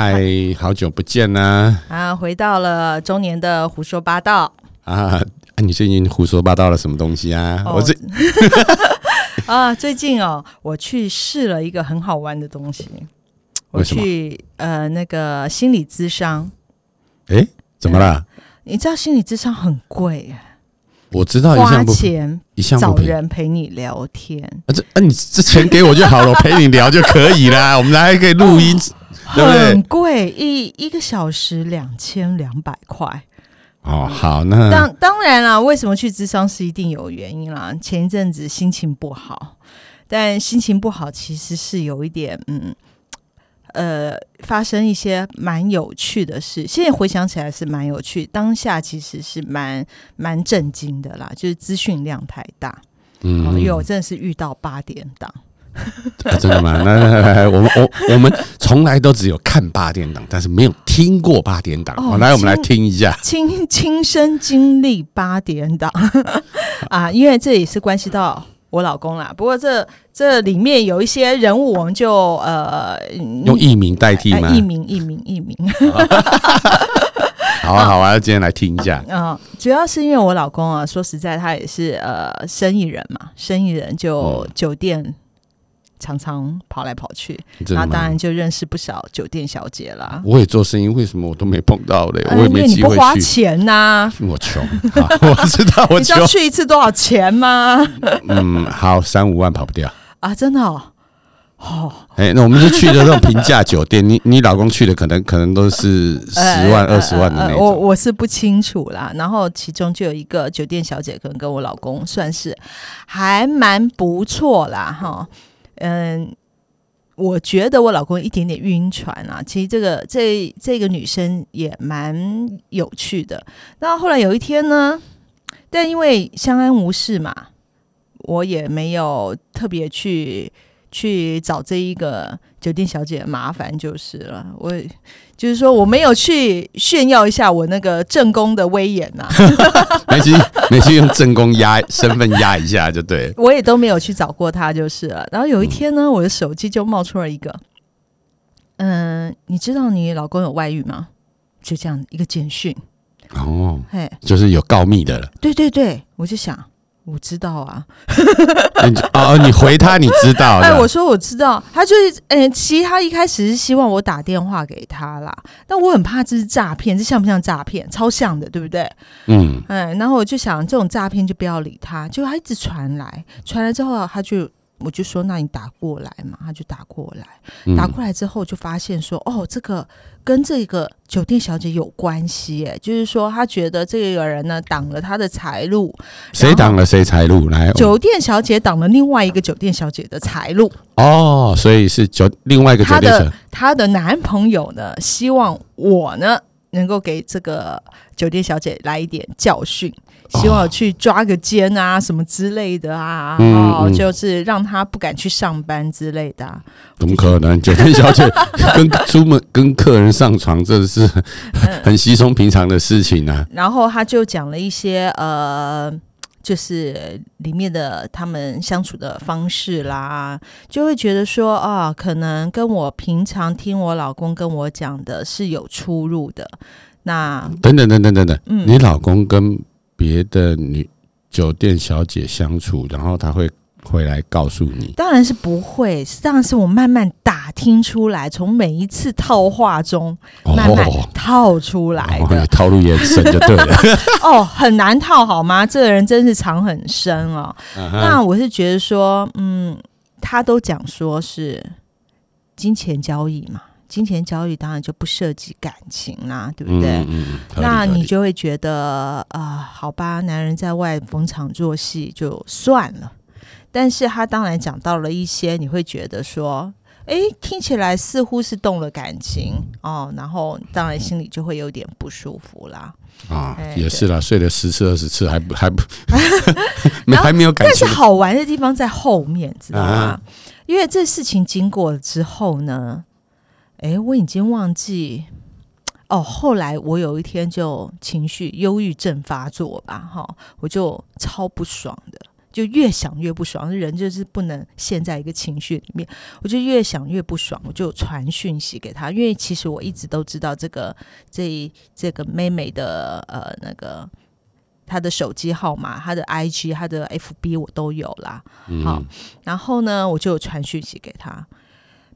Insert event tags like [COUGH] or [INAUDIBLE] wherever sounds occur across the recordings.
嗨，好久不见啦！[LAUGHS] 啊，回到了中年的胡说八道啊！你最近胡说八道了什么东西啊？我最 [LAUGHS] 啊，最近哦，我去试了一个很好玩的东西。我去呃，那个心理咨商。哎，怎么了？你知道心理咨商很贵哎我知道，花钱找人陪你聊天。啊，这啊，你这钱给我就好了，我陪你聊就可以啦。我们还可以录音。很贵，一一个小时两千两百块。哦，好，那当当然啦，为什么去智商是一定有原因啦。前一阵子心情不好，但心情不好其实是有一点，嗯，呃，发生一些蛮有趣的事。现在回想起来是蛮有趣，当下其实是蛮蛮震惊的啦，就是资讯量太大。嗯，因为我真的是遇到八点档。[LAUGHS] 真的吗？那我们我我们从来都只有看八点档，但是没有听过八点档。来，我们来听一下，亲亲身经历八点档 [LAUGHS] 啊！因为这也是关系到我老公啦。不过这这里面有一些人物，我们就呃用艺名代替吗？艺名，艺名，艺名。[LAUGHS] 好啊，好啊，今天来听一下。嗯，主要是因为我老公啊，说实在，他也是呃生意人嘛，生意人就酒店。常常跑来跑去，那当然就认识不少酒店小姐了。我也做生意，为什么我都没碰到嘞？我也没机会去。花钱呐，我穷，[LAUGHS] 我知道我穷。你知道去一次多少钱吗？嗯，好，三五万跑不掉啊！真的哦，哦，哎，那我们是去的这种平价酒店，你你老公去的可能可能都是十万二十万的那种。我我是不清楚啦。然后其中就有一个酒店小姐，可能跟我老公算是还蛮不错啦，哈。嗯，我觉得我老公一点点晕船啊。其实这个这这个女生也蛮有趣的。那后来有一天呢，但因为相安无事嘛，我也没有特别去去找这一个酒店小姐麻烦就是了。我。就是说，我没有去炫耀一下我那个正宫的威严 [LAUGHS] 呐。没去，没去用正宫压身份压一下就对。[LAUGHS] 我也都没有去找过他就是了。然后有一天呢，我的手机就冒出了一个，嗯，你知道你老公有外遇吗？就这样一个简讯。哦，嘿，就是有告密的了。对对对，我就想。我知道啊，哦，你回他，你知道？[LAUGHS] 哎，我说我知道，他就是，嗯，其实他一开始是希望我打电话给他啦，但我很怕这是诈骗，这像不像诈骗？超像的，对不对？嗯，哎，然后我就想，这种诈骗就不要理他，就他一直传来，传来之后，他就。我就说，那你打过来嘛？他就打过来，打过来之后就发现说，哦，这个跟这个酒店小姐有关系，哎，就是说他觉得这个人呢挡了他的财路，谁挡了谁财路？来，酒店小姐挡了另外一个酒店小姐的财路。哦，所以是酒另外一个酒店的她的男朋友呢，希望我呢能够给这个酒店小姐来一点教训。希望去抓个奸啊，什么之类的啊，哦，就是让他不敢去上班之类的。怎么可能？酒店小姐跟出门跟客人上床，这是很稀松平常的事情啊。然后他就讲了一些呃，就是里面的他们相处的方式啦，就会觉得说啊，可能跟我平常听我老公跟我讲的是有出入的。那等等等等等等，你老公跟别的女酒店小姐相处，然后她会回来告诉你？当然是不会，当然是我慢慢打听出来，从每一次套话中慢慢套出来的，套路也深就对了。[LAUGHS] 哦，很难套好吗？这个人真是藏很深哦。那我是觉得说，嗯，他都讲说是金钱交易嘛。金钱交易当然就不涉及感情啦，对不对？那你就会觉得啊，好吧，男人在外逢场作戏就算了。但是他当然讲到了一些，你会觉得说，哎，听起来似乎是动了感情哦，然后当然心里就会有点不舒服啦。啊，也是啦，睡了十次二十次还不还不，[LAUGHS] 还没有感情。但是好玩的地方在后面，知道吗？因为这事情经过了之后呢。哎，我已经忘记哦。后来我有一天就情绪忧郁症发作吧，哈，我就超不爽的，就越想越不爽，人就是不能陷在一个情绪里面。我就越想越不爽，我就传讯息给他，因为其实我一直都知道这个这这个妹妹的呃那个她的手机号码、她的 IG、她的 FB 我都有啦。好，然后呢，我就传讯息给他，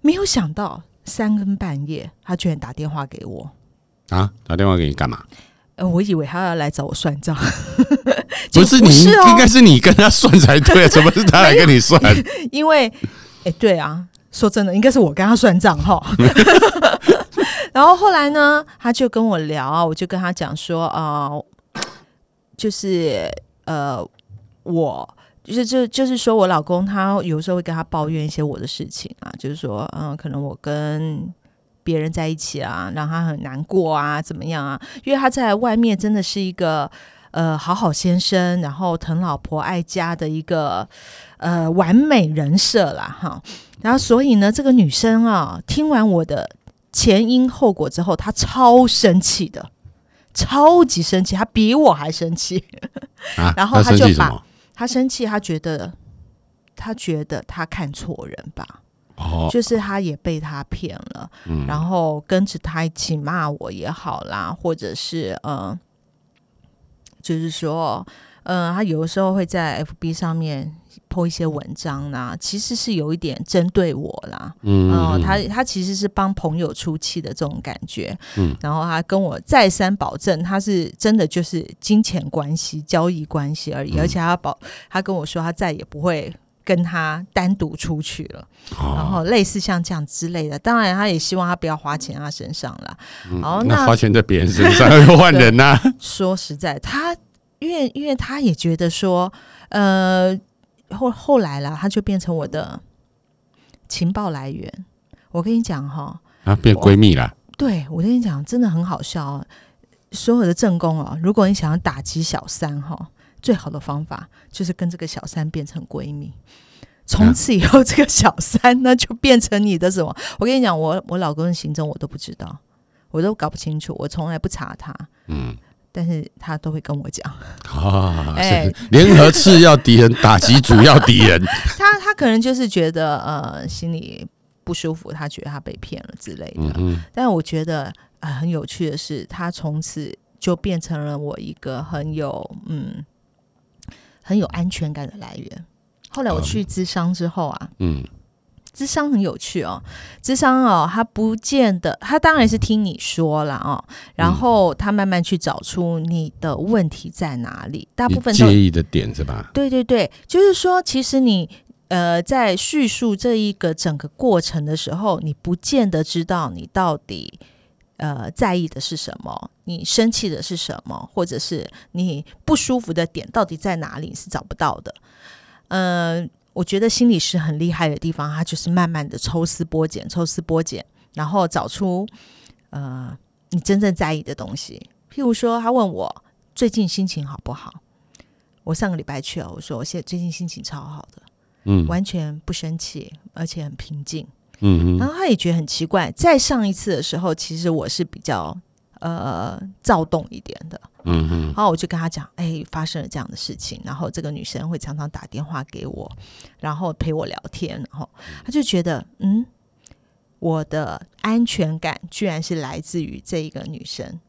没有想到三更半夜他居然打电话给我。啊，打电话给你干嘛？呃，我以为他要来找我算账，[LAUGHS] 不是你，哦应该是你跟他算才对，[LAUGHS] 怎么是他来跟你算？因为，哎、对啊，说真的，应该是我跟他算账哈。[LAUGHS] 然后后来呢，他就跟我聊啊，我就跟他讲说，呃，就是呃，我就是就就是说我老公他有时候会跟他抱怨一些我的事情啊，就是说，嗯、可能我跟别人在一起啊，让他很难过啊，怎么样啊？因为他在外面真的是一个呃好好先生，然后疼老婆爱家的一个呃完美人设啦，哈。然后所以呢，这个女生啊，听完我的前因后果之后，她超生气的，超级生气，她比我还生气。啊，然后她就把气什么？她生气，他觉得他觉得他看错人吧。哦，就是他也被他骗了，嗯然后跟着他一起骂我也好啦，或者是呃，就是说，呃，他有的时候会在 FB 上面 po 一些文章啦，其实是有一点针对我啦，嗯哦、他他其实是帮朋友出气的这种感觉，嗯然后他跟我再三保证，他是真的就是金钱关系、交易关系而已，嗯而且他保他跟我说，他再也不会跟他单独出去了。然哦，后类似像这样之类的，当然他也希望他不要花钱在他身上了。好，嗯那那花钱在别人身上又换人 [LAUGHS] 呐？说实在，他因为因为他也觉得说，呃，后后来啦，他就变成我的情报来源。我跟你讲哈，啊，变闺蜜啦？对我跟你讲，真的很好笑哦。所有的正宫哦，如果你想要打击小三哈，最好的方法就是跟这个小三变成闺蜜。从此以后，这个小三呢就变成你的什么？我跟你讲，我我老公的行踪我都不知道，我都搞不清楚，我从来不查他，嗯，但是他都会跟我讲。啊，[LAUGHS] 哎是联合次要敌人，打击主要敌人。[LAUGHS] 他他可能就是觉得呃心里不舒服，他觉得他被骗了之类的。但我觉得呃很有趣的是，他从此就变成了我一个很有嗯很有安全感的来源。后来我去咨商之后啊，嗯，咨商很有趣哦，智商哦，他不见得，他当然是听你说了哦，然后他慢慢去找出你的问题在哪里，大部分介意的点是吧？对对对，就是说，其实你呃在叙述这一个整个过程的时候，你不见得知道你到底呃在意的是什么，你生气的是什么，或者是你不舒服的点到底在哪里，你是找不到的。嗯、我觉得心理师很厉害的地方，他就是慢慢的抽丝剥茧，抽丝剥茧，然后找出呃你真正在意的东西。譬如说，他问我最近心情好不好，我上个礼拜去了，我说我现在最近心情超好的，嗯完全不生气，而且很平静。嗯嗯然后他也觉得很奇怪，在上一次的时候，其实我是比较呃躁动一点的。嗯嗯然后我就跟他讲，哎，发生了这样的事情，然后这个女生会常常打电话给我，然后陪我聊天，然后他就觉得，嗯，我的安全感居然是来自于这一个女生，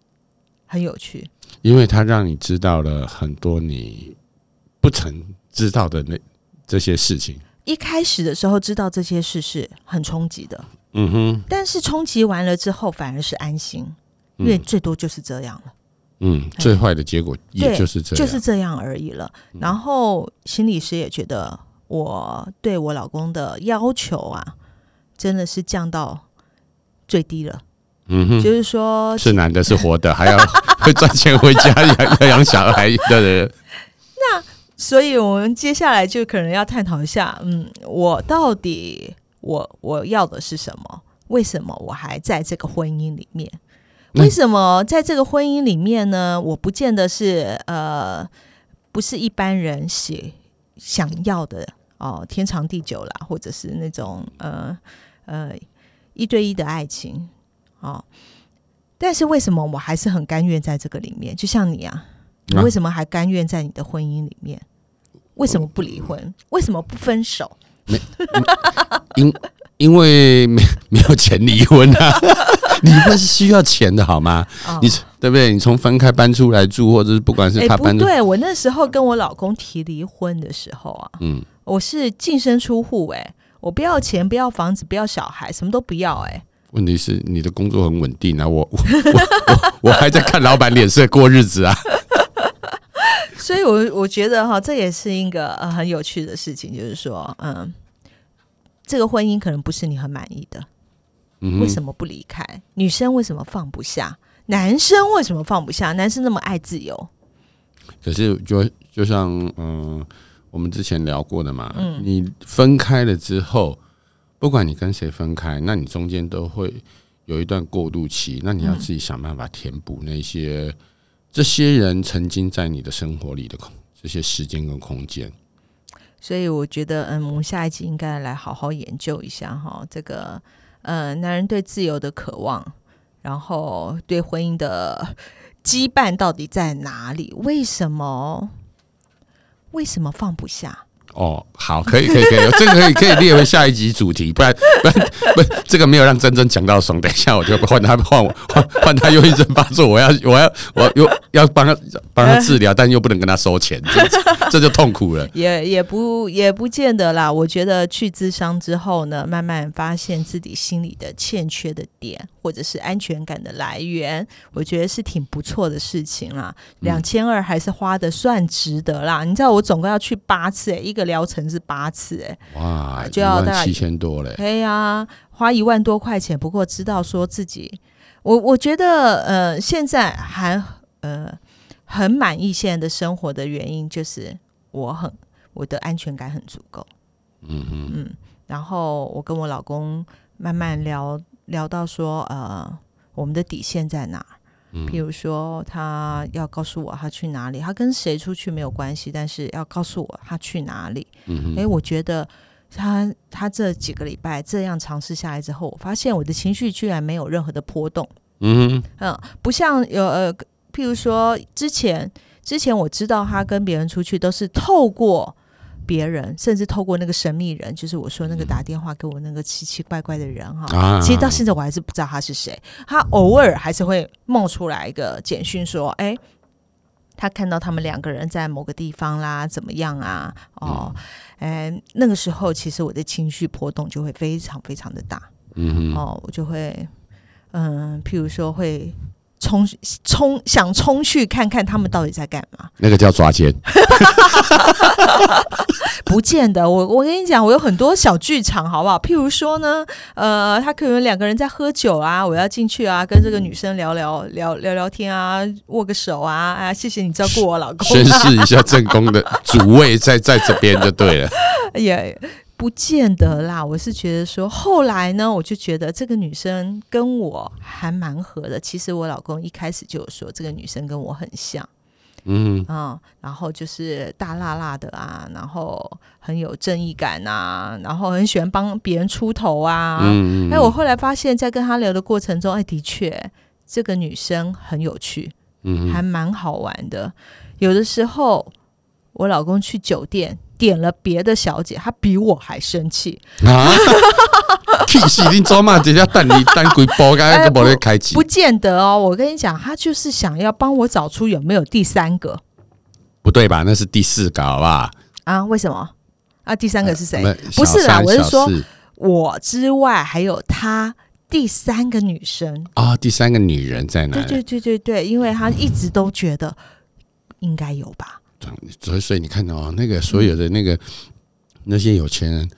很有趣。因为他让你知道了很多你不曾知道的那这些事情。一开始的时候知道这些事是很冲击的，嗯哼，但是冲击完了之后反而是安心，因为嗯最多就是这样了。嗯，最坏的结果也就是这样，就是这样而已了。然后心理师也觉得我对我老公的要求啊，真的是降到最低了。嗯哼，就是说，是男的，是活的，[LAUGHS] 还要会赚钱回家 [LAUGHS] 养要养小孩的人。所以我们接下来就可能要探讨一下，嗯，我到底我我要的是什么？为什么我还在这个婚姻里面？那为什么在这个婚姻里面呢？我不见得是呃，不是一般人写想要的哦，天长地久啦，或者是那种呃呃一对一的爱情哦。但是为什么我还是很甘愿在这个里面？就像你啊，你啊为什么还甘愿在你的婚姻里面？为什么不离婚？为什么不分手？[LAUGHS] 因因为没没有钱离婚啊，[LAUGHS] 离婚是需要钱的好吗？哦你对不对？你从分开搬出来住，或者是不管是他搬出，对，我那时候跟我老公提离婚的时候啊，嗯，我是净身出户，哎，我不要钱，不要房子，不要小孩，什么都不要，哎，问题是你的工作很稳定啊，我我我我我还在看老板脸色过日子啊。[LAUGHS] 所以我我觉得哈，这也是一个呃很有趣的事情，就是说，嗯，这个婚姻可能不是你很满意的，嗯为什么不离开？女生为什么放不下？男生为什么放不下？男生那么爱自由，可是就就像嗯、我们之前聊过的嘛，你分开了之后，不管你跟谁分开，那你中间都会有一段过渡期，那你要自己想办法填补那些、这些人曾经在你的生活里的空这些时间跟空间。所以我觉得，嗯，我们下一集应该来好好研究一下哈，这个呃，男人对自由的渴望，然后对婚姻的 [LAUGHS] 羁绊到底在哪里？为什么？为什么放不下？哦，好，可以，可以，可以，这个可以可以列为下一集主题，不然不然不，这个没有让真真讲到爽。等一下我就换他换我换换他忧郁症发作，我要我要我又要帮他帮他治疗，但又不能跟他收钱，这这就痛苦了。也也不也不见得啦。我觉得去咨商之后呢，慢慢发现自己心里的欠缺的点，或者是安全感的来源，我觉得是挺不错的事情啦。两千二还是花的算值得啦。你知道我总共要去八次、欸，一个疗程是八次、欸，哇，就要大概七千多嘞。对呀、花一万多块钱，不过知道说自己，我我觉得呃，现在还呃很满意现在的生活的原因，就是我很我的安全感很足够，嗯嗯嗯，然后我跟我老公慢慢聊聊到说，呃，我们的底线在哪儿？嗯譬如说，他要告诉我他去哪里，他跟谁出去没有关系，但是要告诉我他去哪里。嗯诶，我觉得他他这几个礼拜这样尝试下来之后，我发现我的情绪居然没有任何的波动。嗯嗯，不像有呃，譬如说之前之前我知道他跟别人出去都是透过别人，甚至透过那个神秘人，就是我说那个打电话给我那个奇奇怪怪的人哈。啊其实到现在我还是不知道他是谁，他偶尔还是会冒出来一个简讯说，哎。他看到他们两个人在某个地方啦，怎么样啊？哦，哎、那个时候其实我的情绪波动就会非常非常的大。嗯哦，我就会，嗯，譬如说会冲冲想冲去看看他们到底在干嘛，那个叫抓奸。[LAUGHS] 不见得。我我跟你讲，我有很多小剧场，好不好？譬如说呢，呃，他可能两个人在喝酒啊，我要进去啊，跟这个女生聊聊聊聊聊天啊，握个手啊，啊，谢谢你照顾我老公、宣啊，示一下正宫的主位在在这边就对了。[LAUGHS] 也不见得啦。我是觉得说，后来呢，我就觉得这个女生跟我还蛮合的。其实我老公一开始就有说，这个女生跟我很像。嗯嗯，然后就是大辣辣的啊，然后很有正义感啊，然后很喜欢帮别人出头啊。嗯哎、我后来发现，在跟他聊的过程中，哎，的确，这个女生很有趣，嗯还蛮好玩的。有的时候，我老公去酒店点了别的小姐，她比我还生气。啊，不。见得哦，我跟你讲，他就是想要帮我找出有没有第三个不对吧？那是第四个，好不好？啊？为什么？啊，第三个是谁？没不是啦我是说我之外还有他第三个女生。啊，第三个女人在哪？对对对对对，因为他一直都觉得应该有吧。所以所以你看到哦，那个所有的那个那些有钱人，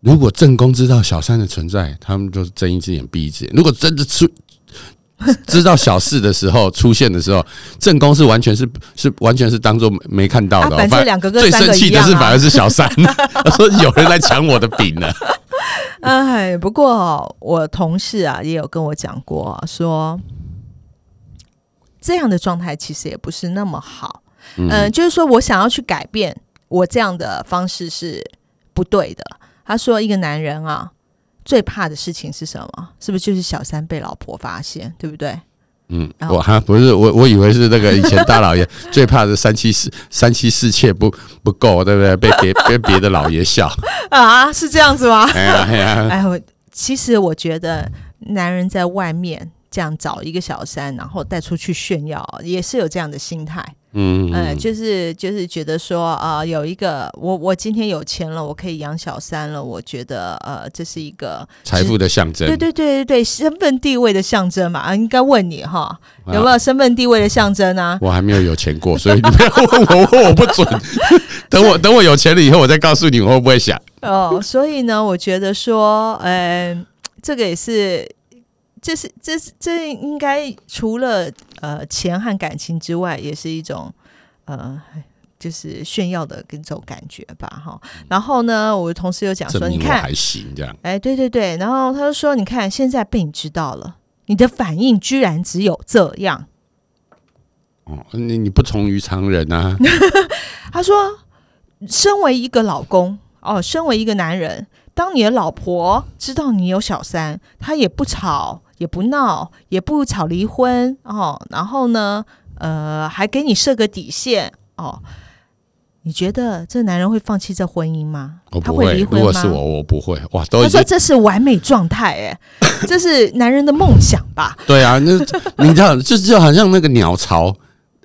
如果正宫知道小三的存在，他们就是睁一只眼闭一只眼。如果真的出知道小四的时候出现的时候，正宫是完全是是完全是当做没看到啊，的哦。反正两个跟最生气的是反而。是小三，[LAUGHS] 他说有人来抢我的饼了。哎，不过我同事啊也有跟我讲过啊、说这样的状态其实也不是那么好。嗯、就是说我想要去改变我这样的方式是不对的。他说，一个男人啊，最怕的事情是什么？是不是就是小三被老婆发现，对不对？嗯，我还不是我，我以为是那个以前大老爷最怕的三妻四三妻四妾不不够，对不对？被别被别的老爷笑，[LAUGHS] 啊，是这样子吗？哎呀哎呀，哎，[LAUGHS] 我其实我觉得男人在外面这样找一个小三，然后带出去炫耀，也是有这样的心态。嗯嗯，就是就是觉得说，呃，有一个我我今天有钱了，我可以养小三了，我觉得呃，这是一个财富的象征，对对对对对身份地位的象征嘛。啊，应该问你哈，啊有没有身份地位的象征啊？我还没有有钱过，所以你不要问我，问我不准。等我等我有钱了以后，我再告诉你我会不会想。哦，所以呢，我觉得说，呃，这个也是，这是这是这应该除了呃钱和感情之外，也是一种呃。就是炫耀的跟这种感觉吧，哈。然后呢，我的同事又讲说，你看，还行这样。哎，对对对，然后他就说，你看，现在被你知道了，你的反应居然只有这样。哦，你你不同于常人啊。[LAUGHS] 他说，身为一个老公哦，身为一个男人，当你的老婆知道你有小三，她也不吵，也不闹，也不吵离婚哦，然后呢，呃，还给你设个底线哦。你觉得这男人会放弃这婚姻吗？他我不会，离婚吗？如果是我，我不会。哇，都他说这是完美状态，哎，[LAUGHS] 这是男人的梦想吧？对啊，那你知道，就就好像那个鸟巢，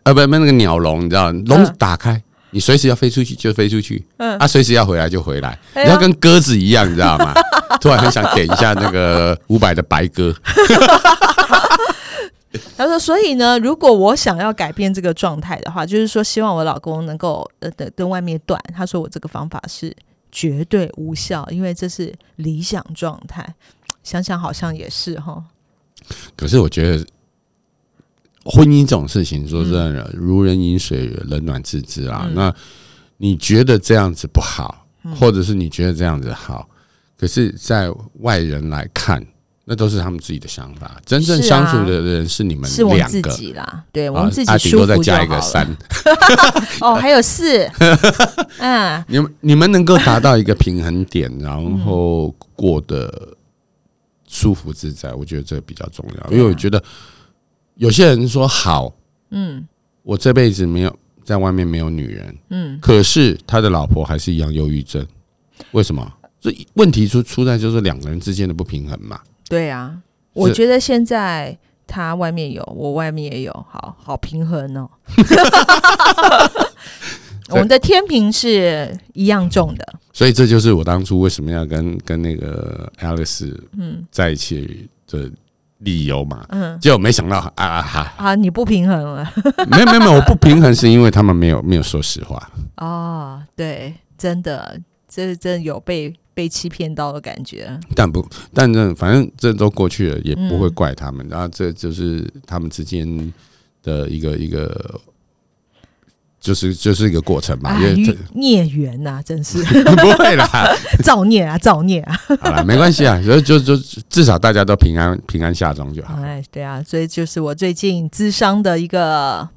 呃，不，不，那个鸟笼，你知道，笼子打开，你随时要飞出去就飞出去，嗯啊，随时要回来就回来，你要跟鸽子一样，你知道吗？[LAUGHS] 突然很想点一下那个伍佰的白鸽，[LAUGHS] 他说：“所以呢，如果我想要改变这个状态的话，就是说希望我老公能够呃跟跟外面断。他说我这个方法是绝对无效，因为这是理想状态。想想好像也是哈，可是我觉得。婚姻这种事情，说真的，如人饮水，冷暖自知啊。嗯那你觉得这样子不好，嗯或者是你觉得这样子好，可是，在外人来看，那都是他们自己的想法。真正相处的人是你们是我们自两个，己啦，对我啊们自己啊顶舒服就多再加一。个三。[LAUGHS] 哦，还有四，[LAUGHS] 嗯，你们你们能够达到一个平衡点，然后过得舒服自在，我觉得这比较重要。因为我觉得有些人说好，嗯我这辈子没有在外面没有女人，嗯，可是他的老婆还是一样忧郁症，为什么？这问题出出在就是两个人之间的不平衡嘛。对啊，我觉得现在他外面有，我外面也有，好好平衡哦。[LAUGHS] 我们的天平是一样重的，所以这就是我当初为什么要跟跟那个 Alice 嗯在一起的理由嘛。嗯结果没想到啊啊哈，啊，你不平衡了 [LAUGHS] 没有没有没有，我不平衡是因为他们没有没有说实话。哦，对，真的，这真的有被被欺骗到的感觉，但不，但这反正这都过去了，也不会嗯怪他们。然后这就是他们之间的一个一个，就是就是一个过程嘛。哎因为这孽缘呐，真是 [LAUGHS] 不会啦，[LAUGHS] 造孽啊，造孽啊！好了，没关系啊，就就就至少大家都平安平安下庄就好。哎，对啊，所以就是我最近咨商的一个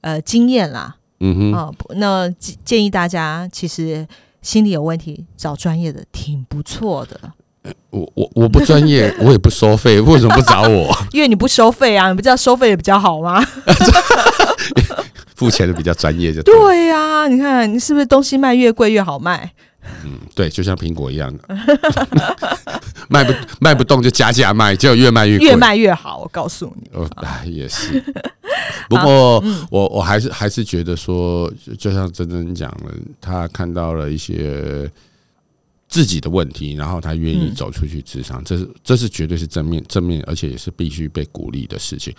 呃经验啦。嗯哼，哦，那建建议大家，其实心理有问题，找专业的挺不错的，我我我不专业，[LAUGHS] 我也不收费，为什么不找我？[LAUGHS] 因为你不收费啊，你不知道收费的比较好吗？[LAUGHS] 付钱的比较专业就对呀、你看你是不是东西卖越贵越好卖？嗯，对，就像苹果一样的，卖不卖不动就加价卖，结果越卖越贵。越卖越好，我告诉你。哦，哎也是。不过嗯我我还是还是觉得说，就就像真真讲了，他看到了一些自己的问题，然后他愿意嗯走出去职场，这是这是绝对是正面正面，而且也是必须被鼓励的事情。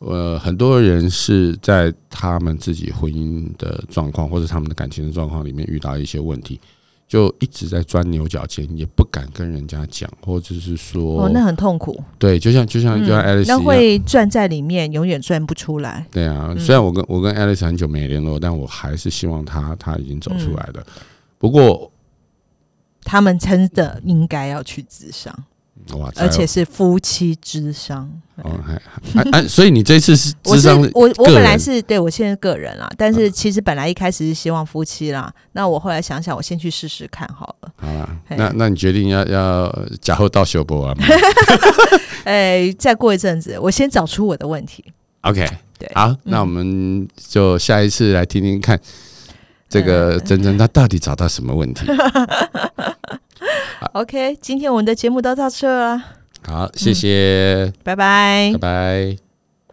呃，很多人是在他们自己婚姻的状况或者他们的感情的状况里面遇到一些问题。就一直在钻牛角尖，也不敢跟人家讲，或者是说，哦，那很痛苦，对，就像就像就像嗯 Alice 那会钻在里面，永远钻不出来。对啊，嗯虽然我跟我跟 Alice 很久没联络，但我还是希望他他已经走出来嗯了。不过，他们真的应该要去自伤。哇，而且是夫妻之商。哦，还还哎，所以你这次是智商我我本来是对我现在个人啦，但是其实本来一开始是希望夫妻啦，那我后来想想，我先去试试看好了。好啦，那那你决定要要假后到修博啊吗 [LAUGHS] 哎，再过一阵子，我先找出我的问题。？OK，对好，那我们就下一次来听听看，这个珍珍她到底找到什么问题？[LAUGHS] OK，今天我们的节目都到这了，好，谢谢，拜拜拜。拜。